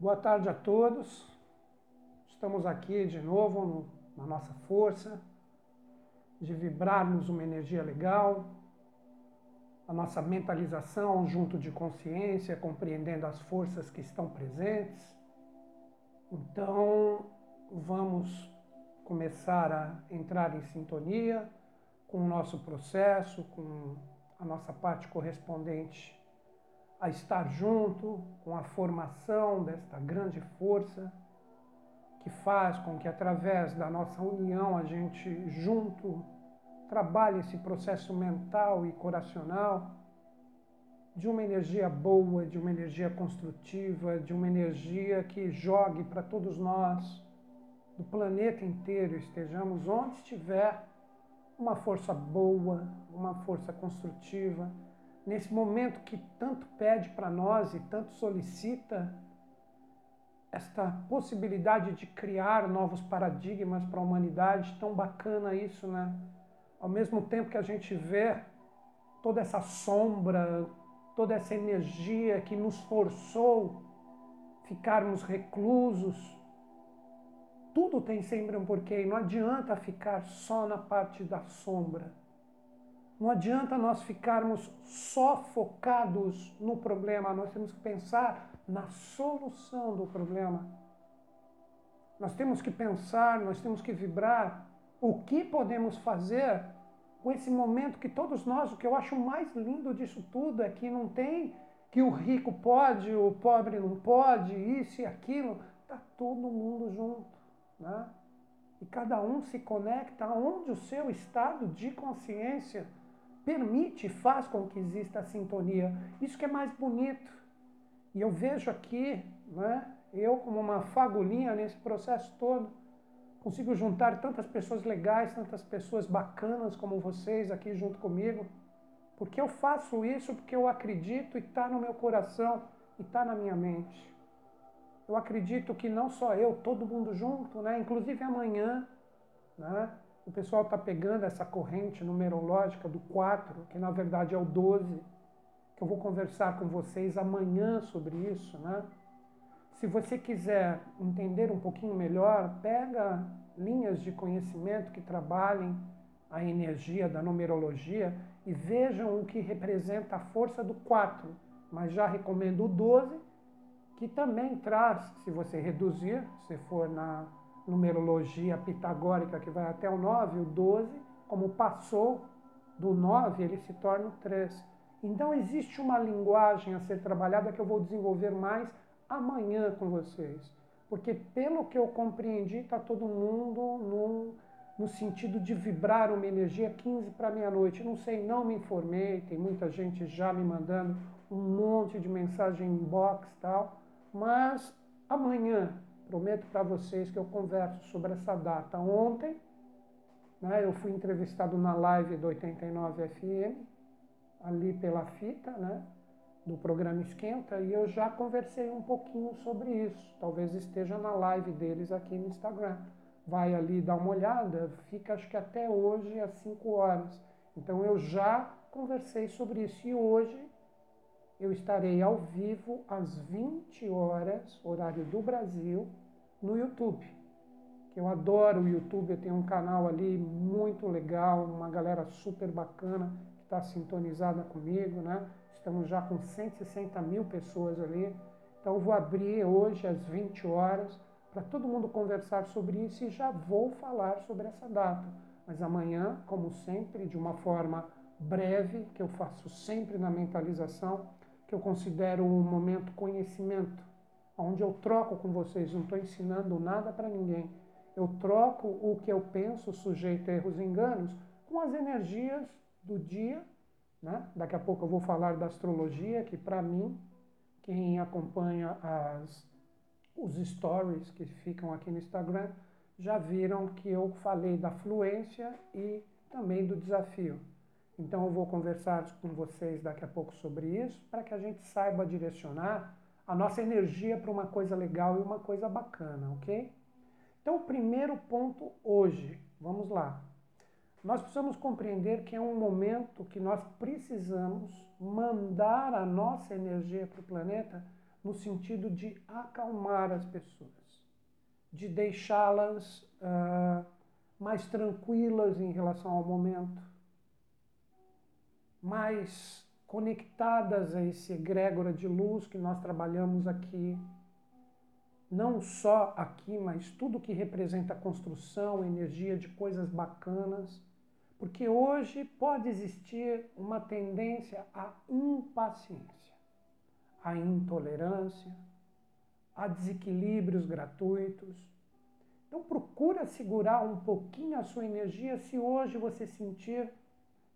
Boa tarde a todos. Estamos aqui de novo no, na nossa força de vibrarmos uma energia legal, a nossa mentalização junto de consciência, compreendendo as forças que estão presentes. Então, vamos começar a entrar em sintonia com o nosso processo, com a nossa parte correspondente a estar junto com a formação desta grande força que faz com que através da nossa união a gente junto trabalhe esse processo mental e coracional de uma energia boa, de uma energia construtiva, de uma energia que jogue para todos nós do planeta inteiro, estejamos onde estiver, uma força boa, uma força construtiva nesse momento que tanto pede para nós e tanto solicita esta possibilidade de criar novos paradigmas para a humanidade, tão bacana isso, né? Ao mesmo tempo que a gente vê toda essa sombra, toda essa energia que nos forçou ficarmos reclusos, tudo tem sempre um porquê, não adianta ficar só na parte da sombra. Não adianta nós ficarmos só focados no problema, nós temos que pensar na solução do problema. Nós temos que pensar, nós temos que vibrar o que podemos fazer com esse momento que todos nós, o que eu acho mais lindo disso tudo é que não tem que o rico pode, o pobre não pode, isso e aquilo, está todo mundo junto. Né? E cada um se conecta aonde o seu estado de consciência permite, faz com que exista a sintonia. Isso que é mais bonito. E eu vejo aqui, né, eu como uma fagulhinha nesse processo todo, consigo juntar tantas pessoas legais, tantas pessoas bacanas como vocês aqui junto comigo, porque eu faço isso porque eu acredito e está no meu coração e está na minha mente. Eu acredito que não só eu, todo mundo junto, né? inclusive amanhã, né? O pessoal está pegando essa corrente numerológica do 4, que na verdade é o 12, que eu vou conversar com vocês amanhã sobre isso, né? Se você quiser entender um pouquinho melhor, pega linhas de conhecimento que trabalhem a energia da numerologia e vejam o que representa a força do 4. Mas já recomendo o 12, que também traz, se você reduzir, se for na numerologia pitagórica que vai até o 9, o 12, como passou do 9, ele se torna o 3. Então existe uma linguagem a ser trabalhada que eu vou desenvolver mais amanhã com vocês. Porque pelo que eu compreendi, está todo mundo no, no sentido de vibrar uma energia 15 para meia-noite. Não sei, não me informei, tem muita gente já me mandando um monte de mensagem inbox tal. Mas amanhã, Prometo para vocês que eu converso sobre essa data. Ontem, né, eu fui entrevistado na live do 89 FM, ali pela fita, né, do programa Esquenta, e eu já conversei um pouquinho sobre isso. Talvez esteja na live deles aqui no Instagram. Vai ali dar uma olhada, fica acho que até hoje às 5 horas. Então eu já conversei sobre isso e hoje eu estarei ao vivo às 20 horas, horário do Brasil, no YouTube. Que eu adoro o YouTube, eu tenho um canal ali muito legal, uma galera super bacana que está sintonizada comigo, né? Estamos já com 160 mil pessoas ali. Então vou abrir hoje às 20 horas para todo mundo conversar sobre isso e já vou falar sobre essa data. Mas amanhã, como sempre, de uma forma breve, que eu faço sempre na mentalização, que eu considero um momento conhecimento onde eu troco com vocês, não estou ensinando nada para ninguém. Eu troco o que eu penso, sujeito a erros e enganos, com as energias do dia. Né? Daqui a pouco eu vou falar da astrologia, que para mim, quem acompanha as, os stories que ficam aqui no Instagram, já viram que eu falei da fluência e também do desafio. Então eu vou conversar com vocês daqui a pouco sobre isso, para que a gente saiba direcionar a nossa energia para uma coisa legal e uma coisa bacana, ok? Então, o primeiro ponto hoje, vamos lá. Nós precisamos compreender que é um momento que nós precisamos mandar a nossa energia para o planeta no sentido de acalmar as pessoas, de deixá-las uh, mais tranquilas em relação ao momento, mais conectadas a esse egrégora de luz que nós trabalhamos aqui, não só aqui, mas tudo que representa construção, energia de coisas bacanas, porque hoje pode existir uma tendência à impaciência, à intolerância, a desequilíbrios gratuitos. Então procura segurar um pouquinho a sua energia se hoje você sentir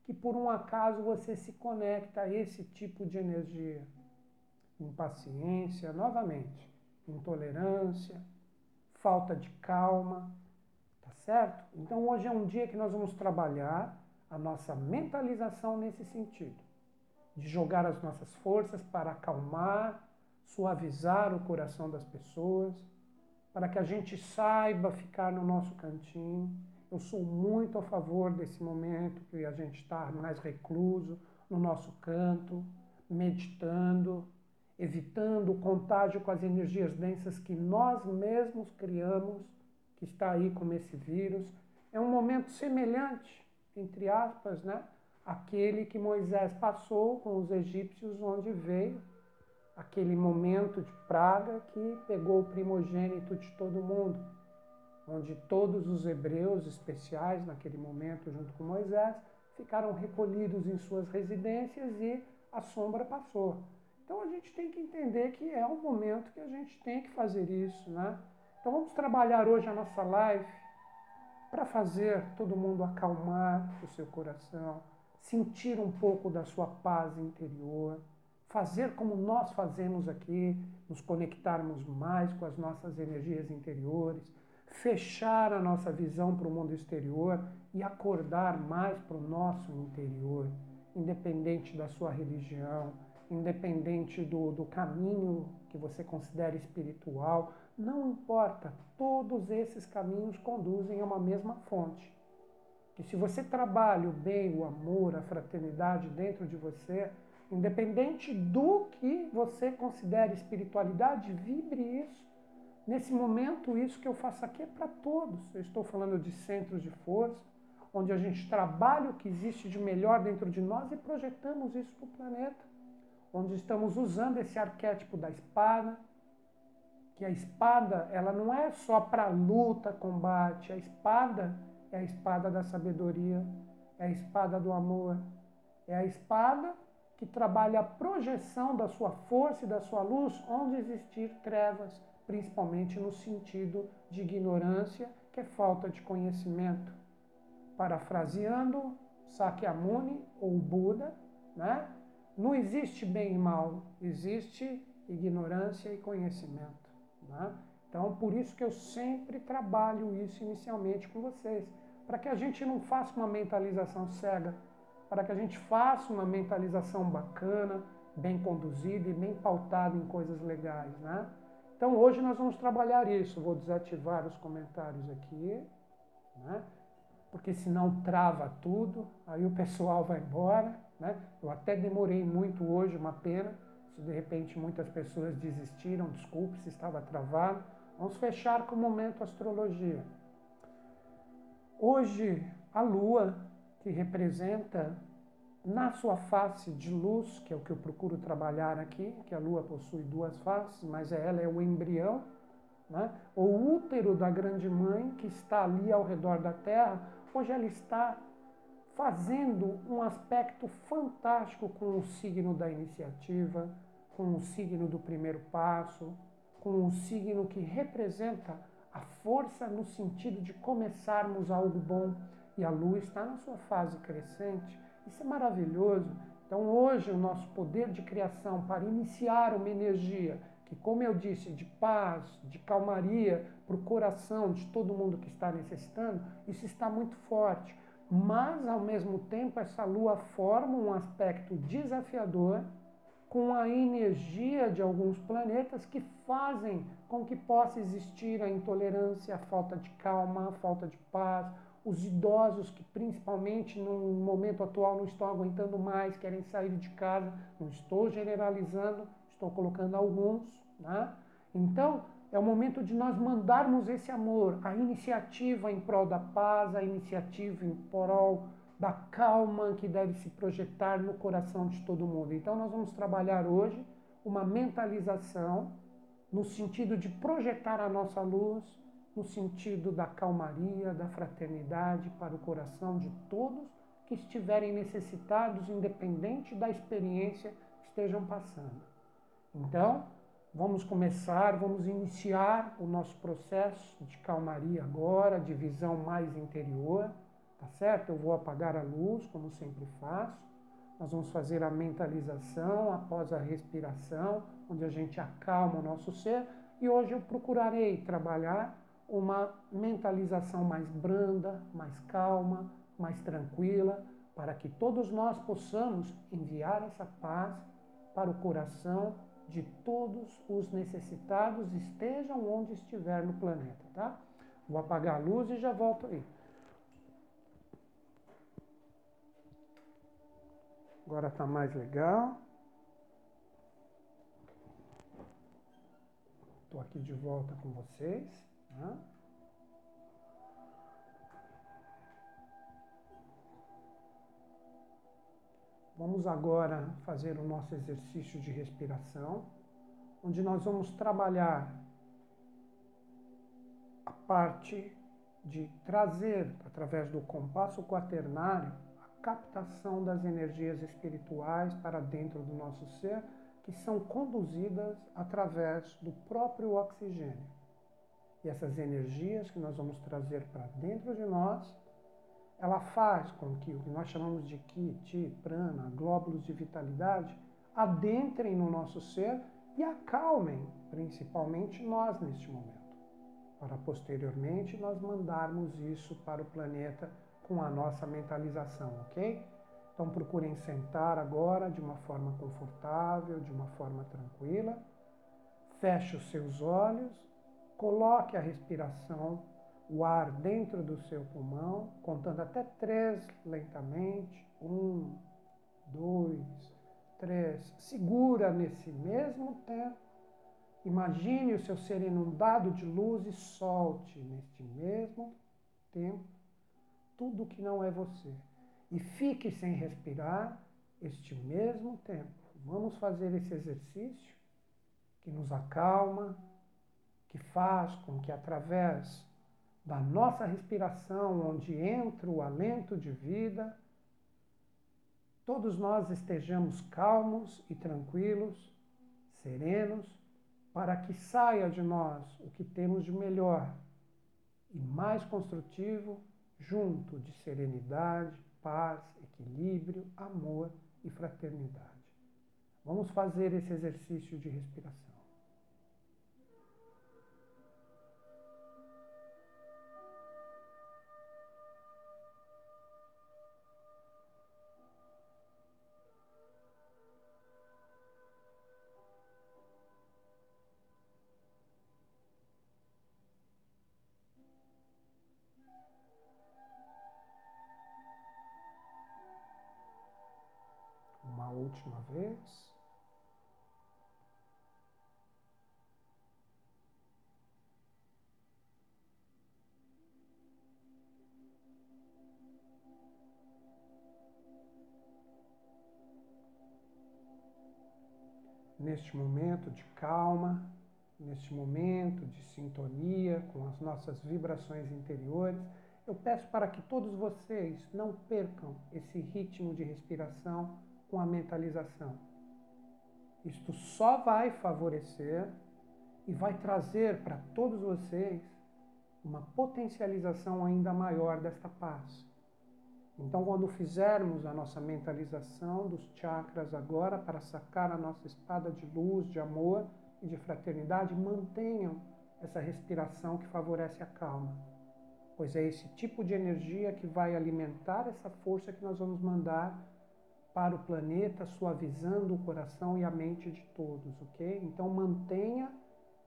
que por um acaso você se conecta a esse tipo de energia. Impaciência, novamente, intolerância, falta de calma, tá certo? Então hoje é um dia que nós vamos trabalhar a nossa mentalização nesse sentido, de jogar as nossas forças para acalmar, suavizar o coração das pessoas, para que a gente saiba ficar no nosso cantinho eu sou muito a favor desse momento que a gente está mais recluso, no nosso canto, meditando, evitando o contágio com as energias densas que nós mesmos criamos, que está aí como esse vírus. É um momento semelhante, entre aspas, né? Aquele que Moisés passou com os egípcios, onde veio aquele momento de praga que pegou o primogênito de todo mundo onde todos os hebreus especiais, naquele momento, junto com Moisés, ficaram recolhidos em suas residências e a sombra passou. Então a gente tem que entender que é um momento que a gente tem que fazer isso, né? Então vamos trabalhar hoje a nossa live para fazer todo mundo acalmar o seu coração, sentir um pouco da sua paz interior, fazer como nós fazemos aqui, nos conectarmos mais com as nossas energias interiores, fechar a nossa visão para o mundo exterior e acordar mais para o nosso interior, independente da sua religião, independente do, do caminho que você considera espiritual, não importa, todos esses caminhos conduzem a uma mesma fonte. E se você trabalha o bem, o amor, a fraternidade dentro de você, independente do que você considere espiritualidade, vibre isso Nesse momento, isso que eu faço aqui é para todos. Eu estou falando de centros de força, onde a gente trabalha o que existe de melhor dentro de nós e projetamos isso para o planeta. Onde estamos usando esse arquétipo da espada, que a espada ela não é só para luta, combate. A espada é a espada da sabedoria, é a espada do amor, é a espada que trabalha a projeção da sua força e da sua luz onde existir trevas principalmente no sentido de ignorância, que é falta de conhecimento. Parafraseando Sakyamuni ou Buda, né? não existe bem e mal, existe ignorância e conhecimento. Né? Então, por isso que eu sempre trabalho isso inicialmente com vocês, para que a gente não faça uma mentalização cega, para que a gente faça uma mentalização bacana, bem conduzida e bem pautada em coisas legais, né? Então hoje nós vamos trabalhar isso. Vou desativar os comentários aqui, né? porque senão trava tudo, aí o pessoal vai embora. Né? Eu até demorei muito hoje, uma pena. Se de repente muitas pessoas desistiram, desculpe se estava travado. Vamos fechar com o momento astrologia. Hoje a Lua, que representa na sua face de luz, que é o que eu procuro trabalhar aqui, que a Lua possui duas faces, mas ela é o embrião, né? o útero da grande mãe que está ali ao redor da Terra, hoje ela está fazendo um aspecto fantástico com o signo da iniciativa, com o signo do primeiro passo, com o signo que representa a força no sentido de começarmos algo bom. E a Lua está na sua fase crescente, isso é maravilhoso. Então, hoje, o nosso poder de criação para iniciar uma energia que, como eu disse, de paz, de calmaria para o coração de todo mundo que está necessitando, isso está muito forte. Mas, ao mesmo tempo, essa lua forma um aspecto desafiador com a energia de alguns planetas que fazem com que possa existir a intolerância, a falta de calma, a falta de paz, os idosos que principalmente no momento atual não estão aguentando mais, querem sair de casa, não estou generalizando, estou colocando alguns, Né? Então, é o momento de nós mandarmos esse amor, a iniciativa em prol da paz, a iniciativa em prol da calma que deve se projetar no coração de todo mundo. Então, nós vamos trabalhar hoje uma mentalização no sentido de projetar a nossa luz, no sentido da calmaria, da fraternidade para o coração de todos que estiverem necessitados, independente da experiência que estejam passando. Então, vamos começar, vamos iniciar o nosso processo de calmaria agora, de visão mais interior, tá certo? Eu vou apagar a luz, como sempre faço. Nós vamos fazer a mentalização após a respiração, onde a gente acalma o nosso ser. E hoje eu procurarei trabalhar uma mentalização mais branda, mais calma, mais tranquila, para que todos nós possamos enviar essa paz para o coração de todos os necessitados, estejam onde estiver no planeta, tá? Vou apagar a luz e já volto aí. Agora está mais legal. Estou aqui de volta com vocês. Vamos agora fazer o nosso exercício de respiração, onde nós vamos trabalhar a parte de trazer, através do compasso quaternário, a captação das energias espirituais para dentro do nosso ser, que são conduzidas através do próprio oxigênio. E essas energias que nós vamos trazer para dentro de nós ela faz com que o que nós chamamos de Ki, Ti, Prana, glóbulos de vitalidade, adentrem no nosso ser e acalmem, principalmente nós neste momento, para posteriormente nós mandarmos isso para o planeta com a nossa mentalização, ok? Então procurem sentar agora de uma forma confortável, de uma forma tranquila. Feche os seus olhos, coloque a respiração o ar dentro do seu pulmão, contando até três lentamente. Um, dois, três. Segura nesse mesmo tempo. Imagine o seu ser inundado de luz e solte neste mesmo tempo tudo que não é você. E fique sem respirar este mesmo tempo. Vamos fazer esse exercício que nos acalma, que faz com que através da nossa respiração, onde entra o alento de vida, todos nós estejamos calmos e tranquilos, serenos, para que saia de nós o que temos de melhor e mais construtivo, junto de serenidade, paz, equilíbrio, amor e fraternidade. Vamos fazer esse exercício de respiração. Última vez. Neste momento de calma, neste momento de sintonia com as nossas vibrações interiores, eu peço para que todos vocês não percam esse ritmo de respiração com a mentalização. Isto só vai favorecer e vai trazer para todos vocês uma potencialização ainda maior desta paz. Então, quando fizermos a nossa mentalização dos chakras agora para sacar a nossa espada de luz, de amor e de fraternidade, mantenham essa respiração que favorece a calma, pois é esse tipo de energia que vai alimentar essa força que nós vamos mandar para o planeta, suavizando o coração e a mente de todos, ok? Então mantenha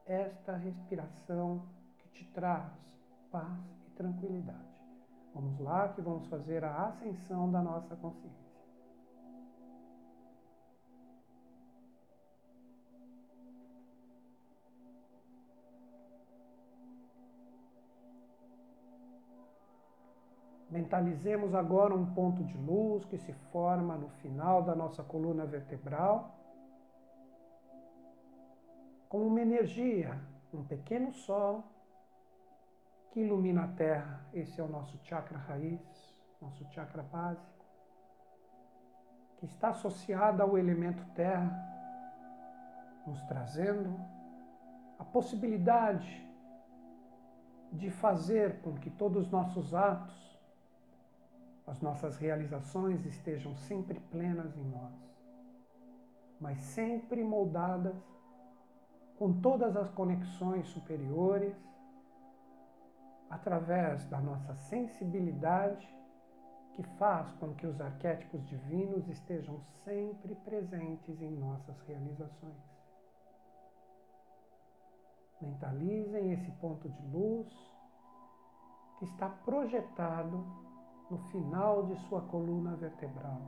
esta respiração que te traz paz e tranquilidade. Vamos lá que vamos fazer a ascensão da nossa consciência. Mentalizemos agora um ponto de luz que se forma no final da nossa coluna vertebral, como uma energia, um pequeno sol que ilumina a Terra. Esse é o nosso chakra raiz, nosso chakra básico, que está associado ao elemento Terra, nos trazendo a possibilidade de fazer com que todos os nossos atos as nossas realizações estejam sempre plenas em nós, mas sempre moldadas com todas as conexões superiores, através da nossa sensibilidade, que faz com que os arquétipos divinos estejam sempre presentes em nossas realizações. Mentalizem esse ponto de luz que está projetado no final de sua coluna vertebral.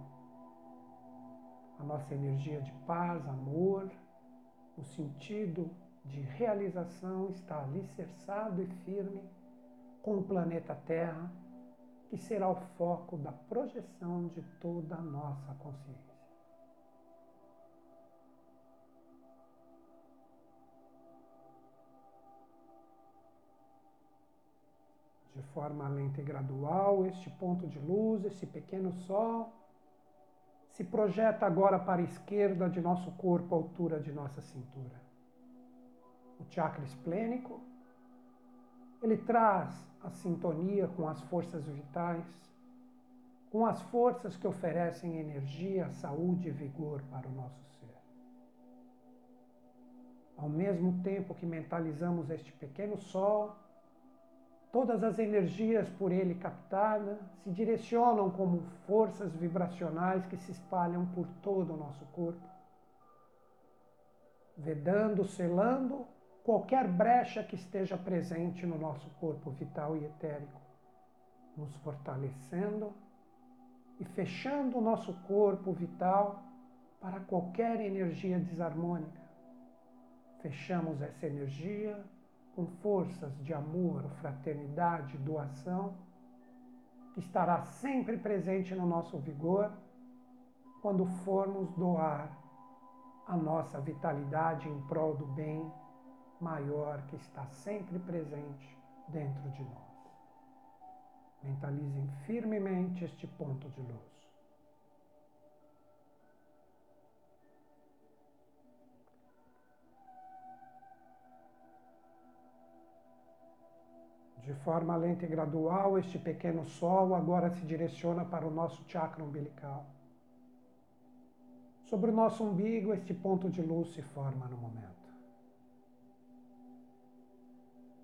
A nossa energia de paz, amor, o sentido de realização está alicerçado e firme com o planeta Terra, que será o foco da projeção de toda a nossa consciência. De forma lenta e gradual, este ponto de luz, esse pequeno sol, se projeta agora para a esquerda de nosso corpo, à altura de nossa cintura. O chakra esplênico, ele traz a sintonia com as forças vitais, com as forças que oferecem energia, saúde e vigor para o nosso ser. Ao mesmo tempo que mentalizamos este pequeno sol, Todas as energias por ele captadas se direcionam como forças vibracionais que se espalham por todo o nosso corpo, vedando, selando qualquer brecha que esteja presente no nosso corpo vital e etérico, nos fortalecendo e fechando o nosso corpo vital para qualquer energia desarmônica. Fechamos essa energia com forças de amor, fraternidade, doação, que estará sempre presente no nosso vigor quando formos doar a nossa vitalidade em prol do bem maior que está sempre presente dentro de nós. Mentalizem firmemente este ponto de luz. De forma lenta e gradual, este pequeno sol agora se direciona para o nosso chakra umbilical. Sobre o nosso umbigo, este ponto de luz se forma no momento.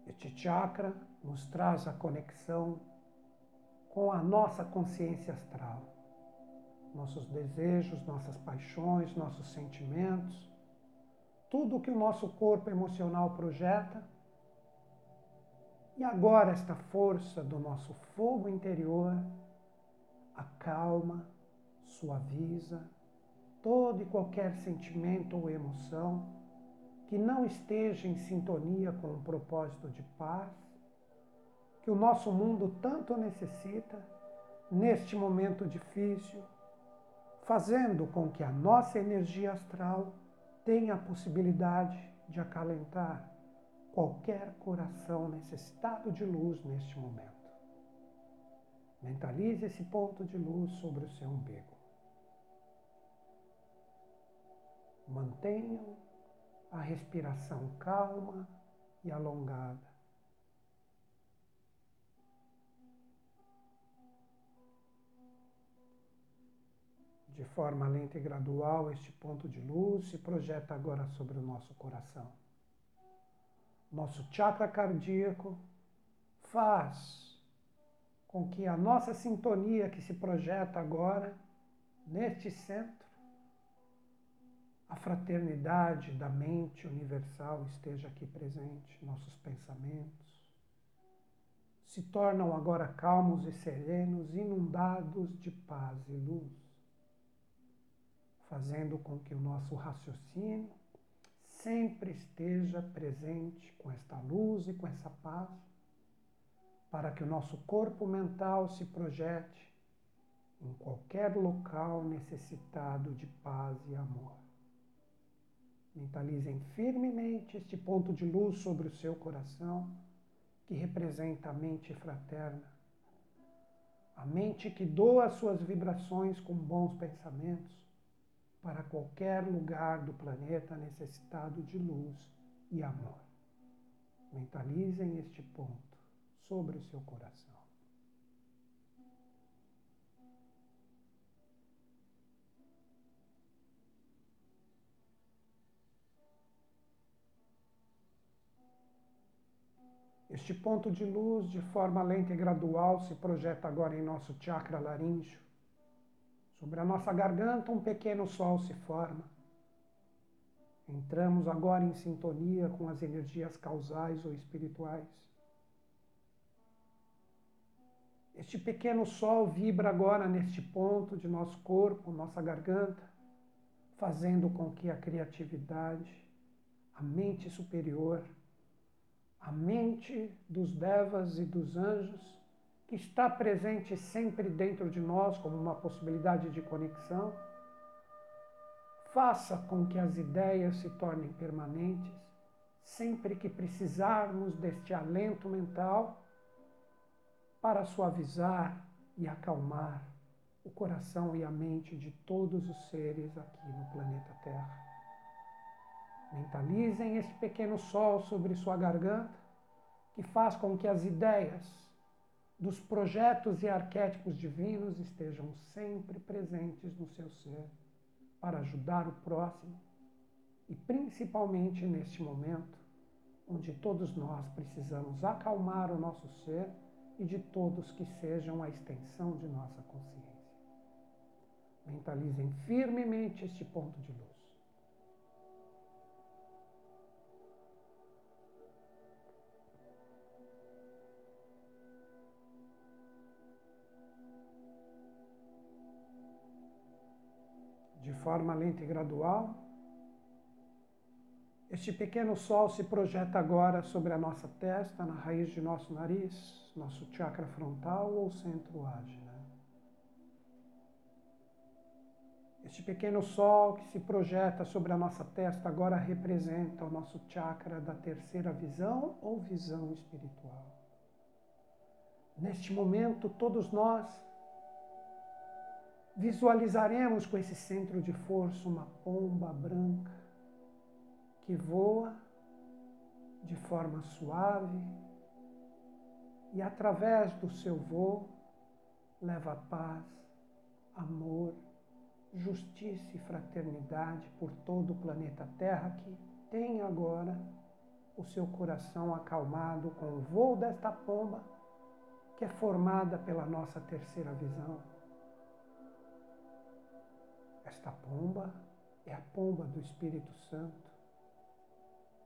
Este chakra nos traz a conexão com a nossa consciência astral, nossos desejos, nossas paixões, nossos sentimentos, tudo que o nosso corpo emocional projeta e agora esta força do nosso fogo interior acalma, suaviza todo e qualquer sentimento ou emoção que não esteja em sintonia com o propósito de paz que o nosso mundo tanto necessita neste momento difícil, fazendo com que a nossa energia astral tenha a possibilidade de acalentar qualquer coração necessitado de luz neste momento. Mentalize esse ponto de luz sobre o seu umbigo. Mantenham a respiração calma e alongada. De forma lenta e gradual, este ponto de luz se projeta agora sobre o nosso coração nosso chakra cardíaco, faz com que a nossa sintonia que se projeta agora neste centro, a fraternidade da mente universal esteja aqui presente, nossos pensamentos se tornam agora calmos e serenos, inundados de paz e luz, fazendo com que o nosso raciocínio sempre esteja presente com esta luz e com essa paz, para que o nosso corpo mental se projete em qualquer local necessitado de paz e amor. Mentalizem firmemente este ponto de luz sobre o seu coração, que representa a mente fraterna. A mente que doa suas vibrações com bons pensamentos para qualquer lugar do planeta necessitado de luz e amor. Mentalizem este ponto sobre o seu coração. Este ponto de luz, de forma lenta e gradual, se projeta agora em nosso chakra laríngeo. Sobre a nossa garganta, um pequeno sol se forma. Entramos agora em sintonia com as energias causais ou espirituais. Este pequeno sol vibra agora neste ponto de nosso corpo, nossa garganta, fazendo com que a criatividade, a mente superior, a mente dos devas e dos anjos, que está presente sempre dentro de nós como uma possibilidade de conexão, faça com que as ideias se tornem permanentes sempre que precisarmos deste alento mental para suavizar e acalmar o coração e a mente de todos os seres aqui no planeta Terra. Mentalizem esse pequeno sol sobre sua garganta, que faz com que as ideias dos projetos e arquétipos divinos estejam sempre presentes no seu ser para ajudar o próximo e principalmente neste momento onde todos nós precisamos acalmar o nosso ser e de todos que sejam a extensão de nossa consciência. Mentalizem firmemente este ponto de luz. Forma lenta e gradual. Este pequeno sol se projeta agora sobre a nossa testa, na raiz de nosso nariz, nosso chakra frontal ou centro ágil. Este pequeno sol que se projeta sobre a nossa testa agora representa o nosso chakra da terceira visão ou visão espiritual. Neste momento, todos nós visualizaremos com esse centro de força uma pomba branca que voa de forma suave e, através do seu voo, leva paz, amor, justiça e fraternidade por todo o planeta Terra que tem agora o seu coração acalmado com o voo desta pomba que é formada pela nossa terceira visão esta pomba é a pomba do Espírito Santo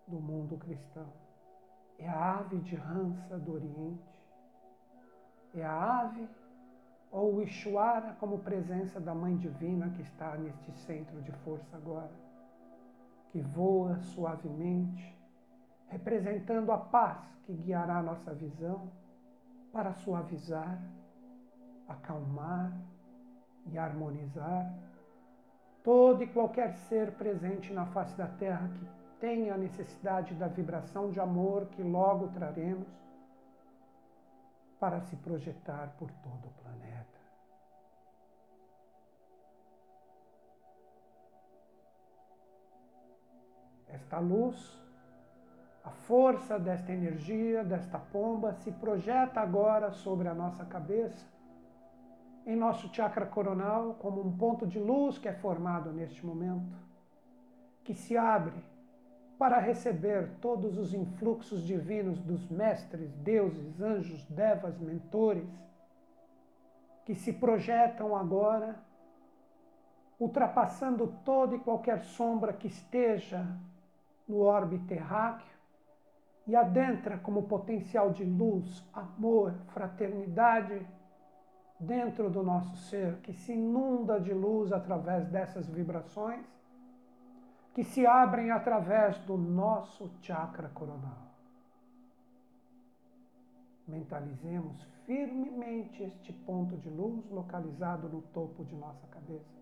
do mundo cristão. É a ave de rança do Oriente. É a ave ou o Ixuara como presença da Mãe Divina que está neste centro de força agora, que voa suavemente, representando a paz que guiará a nossa visão para suavizar, acalmar e harmonizar todo e qualquer ser presente na face da terra que tenha necessidade da vibração de amor que logo traremos para se projetar por todo o planeta. Esta luz, a força desta energia, desta pomba, se projeta agora sobre a nossa cabeça em nosso chakra coronal como um ponto de luz que é formado neste momento, que se abre para receber todos os influxos divinos dos mestres, deuses, anjos, devas, mentores, que se projetam agora, ultrapassando toda e qualquer sombra que esteja no orbe terráqueo e adentra como potencial de luz, amor, fraternidade, dentro do nosso ser que se inunda de luz através dessas vibrações, que se abrem através do nosso chakra coronal. Mentalizemos firmemente este ponto de luz localizado no topo de nossa cabeça.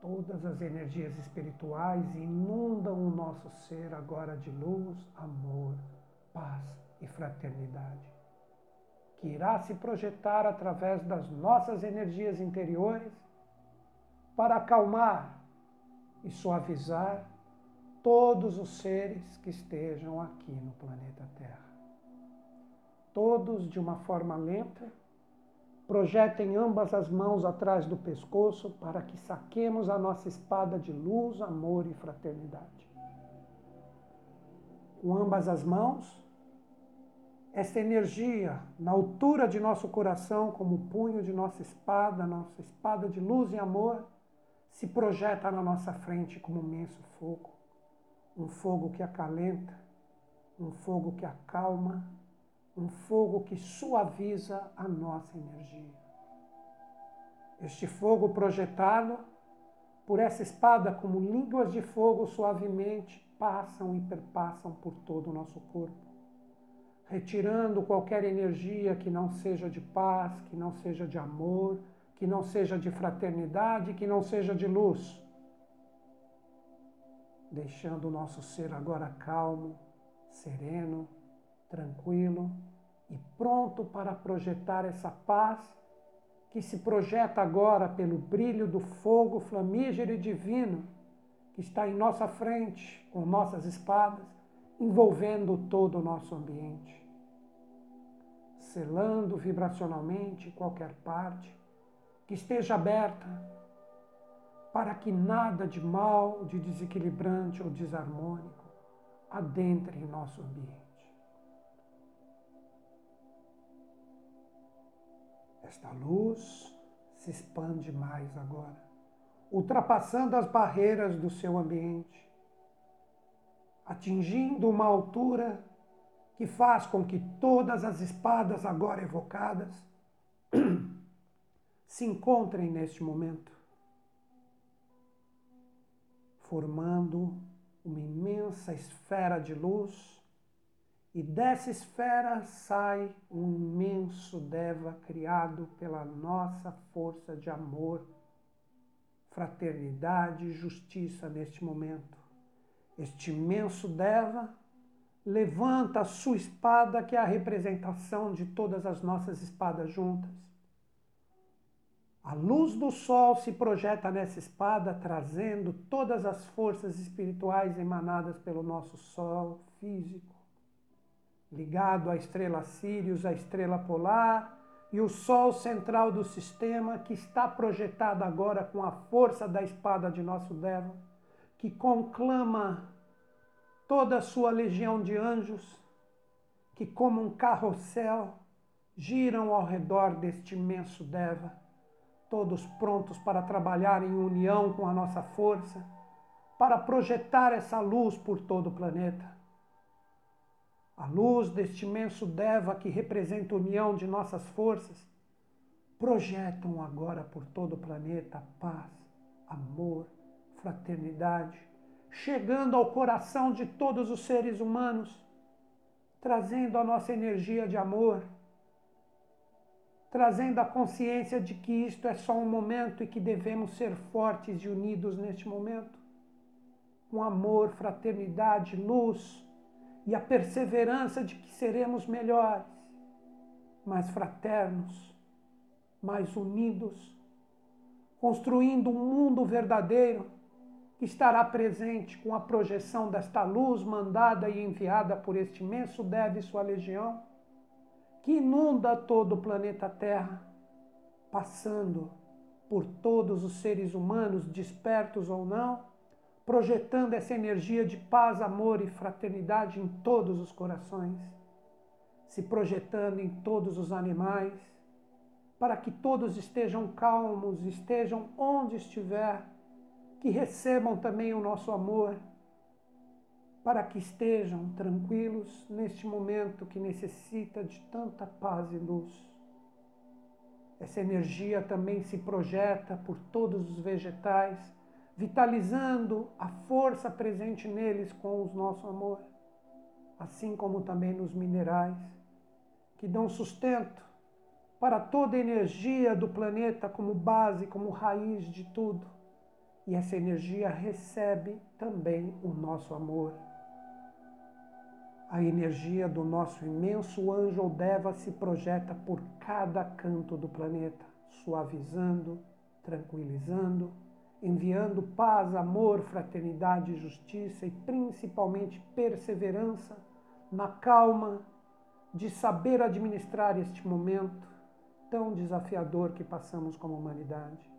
Todas as energias espirituais inundam o nosso ser agora de luz, amor, paz e fraternidade, que irá se projetar através das nossas energias interiores para acalmar e suavizar todos os seres que estejam aqui no planeta Terra. Todos de uma forma lenta, projetem ambas as mãos atrás do pescoço para que saquemos a nossa espada de luz, amor e fraternidade. Com ambas as mãos, essa energia na altura de nosso coração, como o punho de nossa espada, nossa espada de luz e amor, se projeta na nossa frente como um imenso fogo. Um fogo que acalenta, um fogo que acalma, um fogo que suaviza a nossa energia. Este fogo projetado por essa espada, como línguas de fogo, suavemente passam e perpassam por todo o nosso corpo, retirando qualquer energia que não seja de paz, que não seja de amor, que não seja de fraternidade, que não seja de luz. Deixando o nosso ser agora calmo, sereno, tranquilo e pronto para projetar essa paz que se projeta agora pelo brilho do fogo flamígero e divino que está em nossa frente com nossas espadas, envolvendo todo o nosso ambiente, selando vibracionalmente qualquer parte que esteja aberta para que nada de mal, de desequilibrante ou desarmônico adentre em nosso ambiente. Esta luz se expande mais agora, ultrapassando as barreiras do seu ambiente, atingindo uma altura que faz com que todas as espadas agora evocadas se encontrem neste momento, formando uma imensa esfera de luz, e dessa esfera sai um imenso Deva criado pela nossa força de amor, fraternidade e justiça neste momento. Este imenso Deva levanta a sua espada, que é a representação de todas as nossas espadas juntas a luz do sol se projeta nessa espada, trazendo todas as forças espirituais emanadas pelo nosso sol físico, ligado à estrela Sirius, à estrela polar e o sol central do sistema, que está projetado agora com a força da espada de nosso Deva, que conclama toda a sua legião de anjos, que, como um carrossel, giram ao redor deste imenso Deva todos prontos para trabalhar em união com a nossa força, para projetar essa luz por todo o planeta. A luz deste imenso Deva que representa a união de nossas forças, projetam agora por todo o planeta paz, amor, fraternidade, chegando ao coração de todos os seres humanos, trazendo a nossa energia de amor trazendo a consciência de que isto é só um momento e que devemos ser fortes e unidos neste momento, com amor, fraternidade, luz e a perseverança de que seremos melhores, mais fraternos, mais unidos, construindo um mundo verdadeiro que estará presente com a projeção desta luz mandada e enviada por este imenso Deve sua legião que inunda todo o planeta Terra, passando por todos os seres humanos, despertos ou não, projetando essa energia de paz, amor e fraternidade em todos os corações, se projetando em todos os animais, para que todos estejam calmos, estejam onde estiver, que recebam também o nosso amor para que estejam tranquilos neste momento que necessita de tanta paz e luz. Essa energia também se projeta por todos os vegetais, vitalizando a força presente neles com o nosso amor, assim como também nos minerais, que dão sustento para toda a energia do planeta como base, como raiz de tudo. E essa energia recebe também o nosso amor. A energia do nosso imenso anjo ou Deva se projeta por cada canto do planeta, suavizando, tranquilizando, enviando paz, amor, fraternidade, justiça e principalmente perseverança na calma de saber administrar este momento tão desafiador que passamos como humanidade.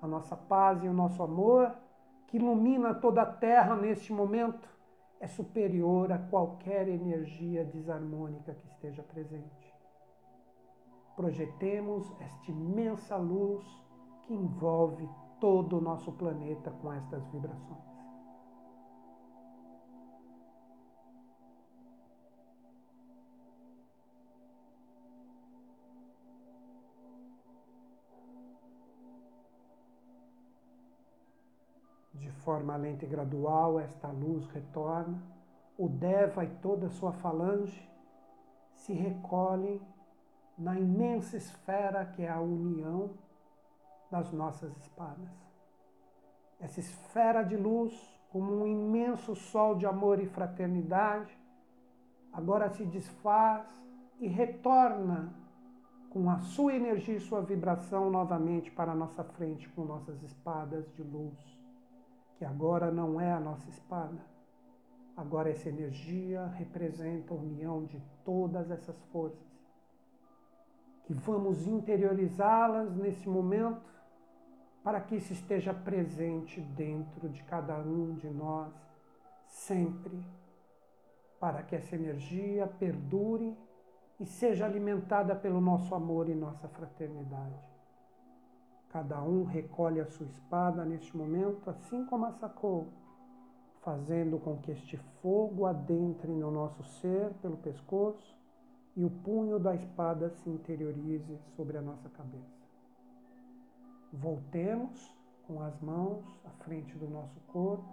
A nossa paz e o nosso amor, que ilumina toda a terra neste momento, é superior a qualquer energia desarmônica que esteja presente. Projetemos esta imensa luz que envolve todo o nosso planeta com estas vibrações. De forma lenta e gradual, esta luz retorna, o Deva e toda a sua falange se recolhem na imensa esfera que é a união das nossas espadas. Essa esfera de luz, como um imenso sol de amor e fraternidade, agora se desfaz e retorna com a sua energia e sua vibração novamente para a nossa frente com nossas espadas de luz, que agora não é a nossa espada. Agora essa energia representa a união de todas essas forças. Que vamos interiorizá-las nesse momento para que isso esteja presente dentro de cada um de nós, sempre, para que essa energia perdure e seja alimentada pelo nosso amor e nossa fraternidade. Cada um recolhe a sua espada neste momento, assim como a sacou, fazendo com que este fogo adentre no nosso ser pelo pescoço e o punho da espada se interiorize sobre a nossa cabeça. Voltemos com as mãos à frente do nosso corpo.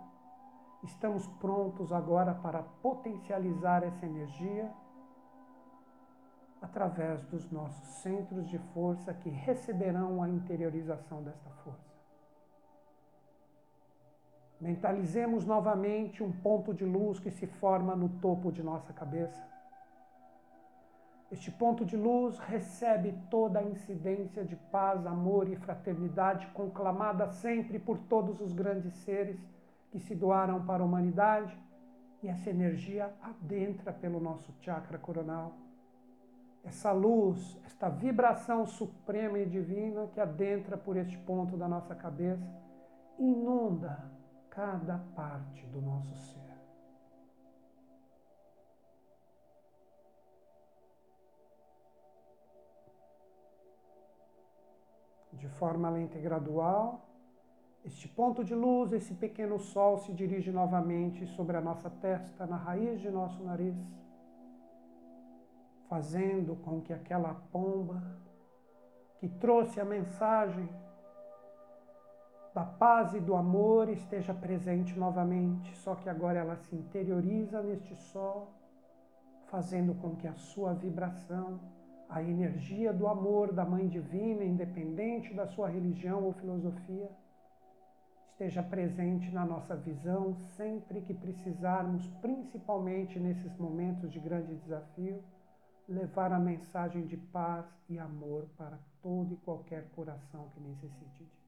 Estamos prontos agora para potencializar essa energia através dos nossos centros de força que receberão a interiorização desta força. Mentalizemos novamente um ponto de luz que se forma no topo de nossa cabeça este ponto de luz recebe toda a incidência de paz, amor e fraternidade conclamada sempre por todos os grandes seres que se doaram para a humanidade, e essa energia adentra pelo nosso chakra coronal. Essa luz, esta vibração suprema e divina que adentra por este ponto da nossa cabeça, inunda cada parte do nosso ser. De forma lenta e gradual, este ponto de luz, esse pequeno sol se dirige novamente sobre a nossa testa, na raiz de nosso nariz, fazendo com que aquela pomba que trouxe a mensagem da paz e do amor esteja presente novamente, só que agora ela se interioriza neste sol, fazendo com que a sua vibração a energia do amor da Mãe Divina, independente da sua religião ou filosofia, esteja presente na nossa visão sempre que precisarmos, principalmente nesses momentos de grande desafio, levar a mensagem de paz e amor para todo e qualquer coração que necessite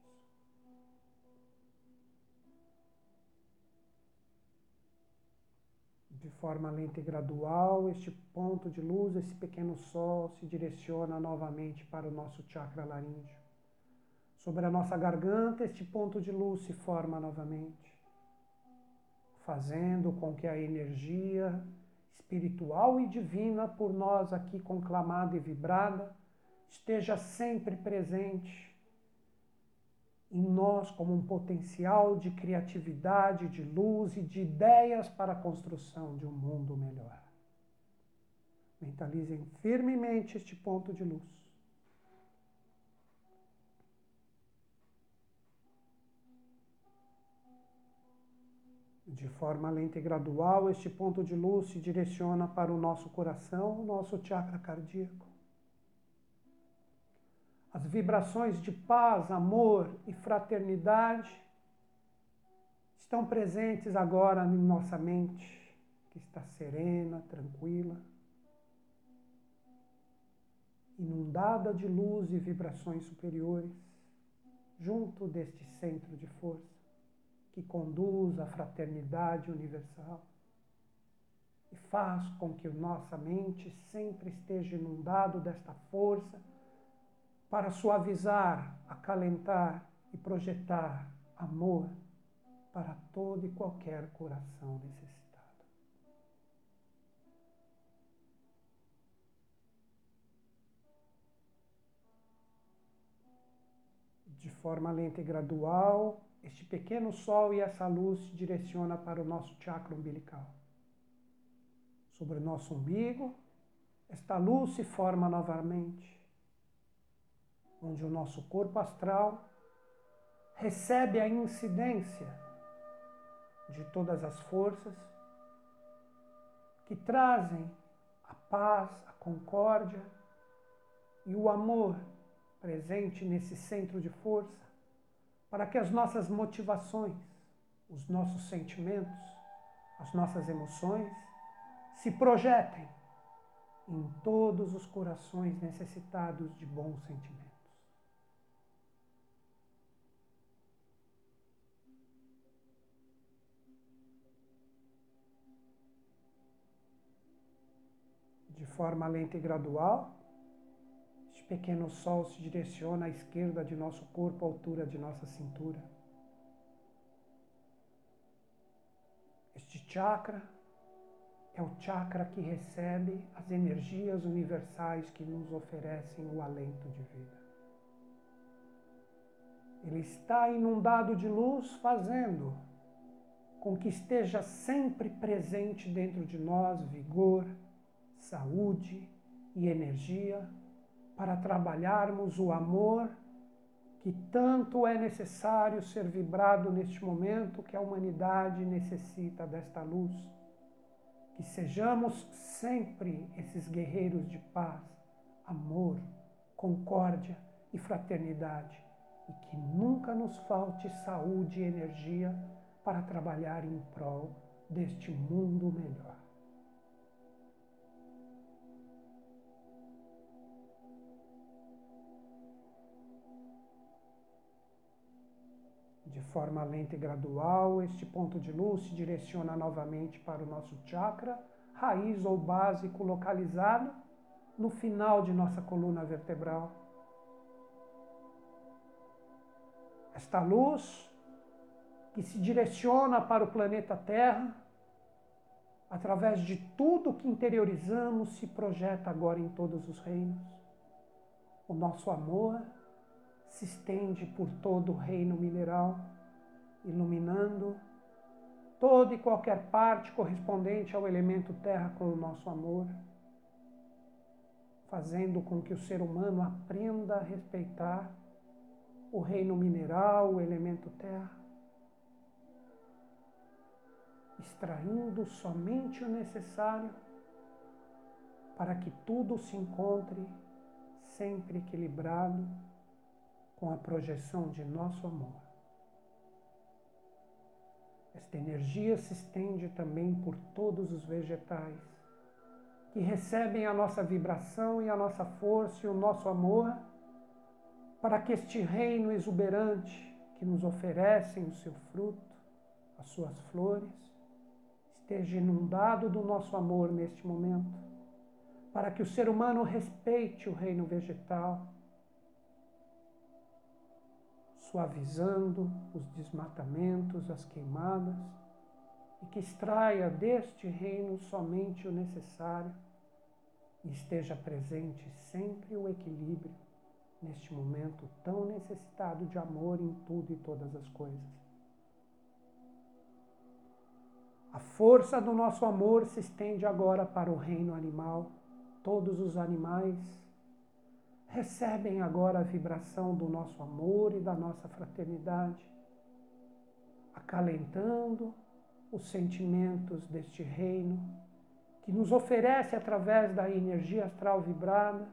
de forma lenta e gradual, este ponto de luz, esse pequeno sol, se direciona novamente para o nosso chakra laríngeo. Sobre a nossa garganta, este ponto de luz se forma novamente, fazendo com que a energia espiritual e divina, por nós aqui conclamada e vibrada, esteja sempre presente em nós como um potencial de criatividade, de luz e de ideias para a construção de um mundo melhor. Mentalizem firmemente este ponto de luz. De forma lenta e gradual, este ponto de luz se direciona para o nosso coração, o nosso chakra cardíaco. As vibrações de paz, amor e fraternidade estão presentes agora em nossa mente, que está serena, tranquila, inundada de luz e vibrações superiores, junto deste centro de força que conduz à fraternidade universal e faz com que nossa mente sempre esteja inundado desta força para suavizar, acalentar e projetar amor para todo e qualquer coração necessitado. De forma lenta e gradual, este pequeno sol e essa luz se direciona para o nosso chakra umbilical. Sobre o nosso umbigo, esta luz se forma novamente onde o nosso corpo astral recebe a incidência de todas as forças que trazem a paz, a concórdia e o amor presente nesse centro de força, para que as nossas motivações, os nossos sentimentos, as nossas emoções se projetem em todos os corações necessitados de bons sentimentos. De forma lenta e gradual. Este pequeno sol se direciona à esquerda de nosso corpo, à altura de nossa cintura. Este chakra é o chakra que recebe as energias universais que nos oferecem o alento de vida. Ele está inundado de luz, fazendo com que esteja sempre presente dentro de nós vigor, saúde e energia para trabalharmos o amor que tanto é necessário ser vibrado neste momento que a humanidade necessita desta luz. Que sejamos sempre esses guerreiros de paz, amor, concórdia e fraternidade e que nunca nos falte saúde e energia para trabalhar em prol deste mundo melhor. De forma lenta e gradual, este ponto de luz se direciona novamente para o nosso chakra, raiz ou básico localizado no final de nossa coluna vertebral. Esta luz que se direciona para o planeta Terra, através de tudo que interiorizamos, se projeta agora em todos os reinos. O nosso amor, se estende por todo o reino mineral, iluminando toda e qualquer parte correspondente ao elemento terra com o nosso amor, fazendo com que o ser humano aprenda a respeitar o reino mineral, o elemento terra, extraindo somente o necessário para que tudo se encontre sempre equilibrado com a projeção de nosso amor. Esta energia se estende também por todos os vegetais, que recebem a nossa vibração e a nossa força e o nosso amor, para que este reino exuberante que nos oferecem o seu fruto, as suas flores, esteja inundado do nosso amor neste momento, para que o ser humano respeite o reino vegetal suavizando os desmatamentos, as queimadas, e que extraia deste reino somente o necessário e esteja presente sempre o equilíbrio neste momento tão necessitado de amor em tudo e todas as coisas. A força do nosso amor se estende agora para o reino animal. Todos os animais recebem agora a vibração do nosso amor e da nossa fraternidade, acalentando os sentimentos deste reino que nos oferece através da energia astral vibrada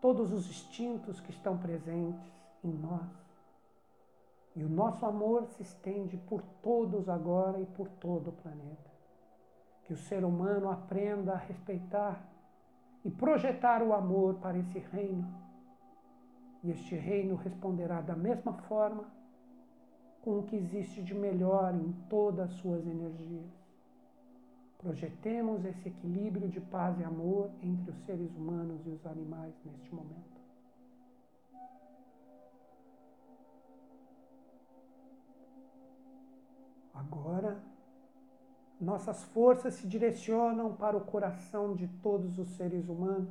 todos os instintos que estão presentes em nós. E o nosso amor se estende por todos agora e por todo o planeta. Que o ser humano aprenda a respeitar e projetar o amor para esse reino. E este reino responderá da mesma forma com o que existe de melhor em todas as suas energias. Projetemos esse equilíbrio de paz e amor entre os seres humanos e os animais neste momento. Agora, nossas forças se direcionam para o coração de todos os seres humanos,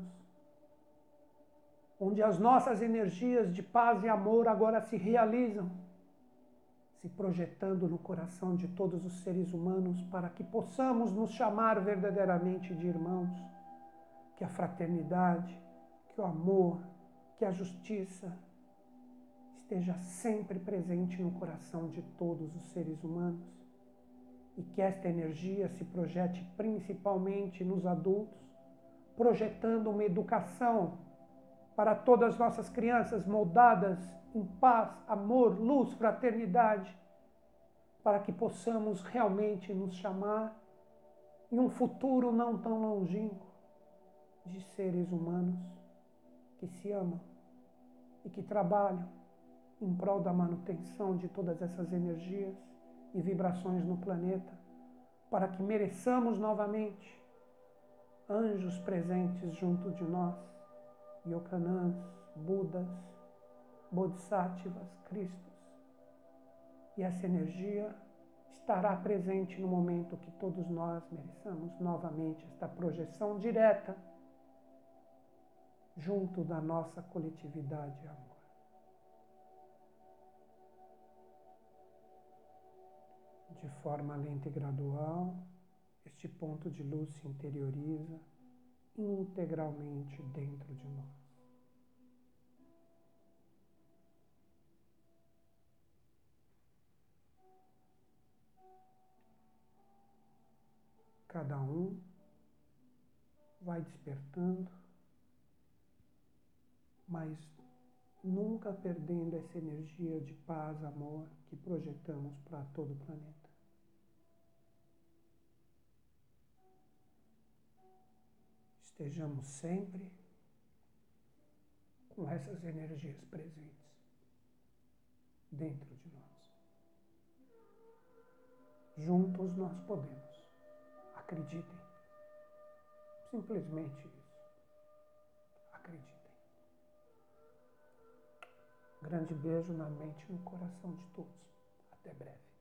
onde as nossas energias de paz e amor agora se realizam se projetando no coração de todos os seres humanos para que possamos nos chamar verdadeiramente de irmãos, que a fraternidade, que o amor, que a justiça esteja sempre presente no coração de todos os seres humanos e que esta energia se projete principalmente nos adultos, projetando uma educação para todas as nossas crianças moldadas em paz, amor, luz, fraternidade, para que possamos realmente nos chamar em um futuro não tão longínquo de seres humanos que se amam e que trabalham em prol da manutenção de todas essas energias e vibrações no planeta, para que mereçamos novamente anjos presentes junto de nós, Yokanãs, Budas, Bodhisattvas, Cristos. E essa energia estará presente no momento que todos nós mereçamos novamente esta projeção direta junto da nossa coletividade amor. De forma lenta e gradual, este ponto de luz se interioriza integralmente dentro de nós. Cada um vai despertando, mas nunca perdendo essa energia de paz, amor que projetamos para todo o planeta. Estejamos sempre com essas energias presentes dentro de nós. Juntos nós podemos. Acreditem. Simplesmente isso. Acreditem. Grande beijo na mente e no coração de todos. Até breve.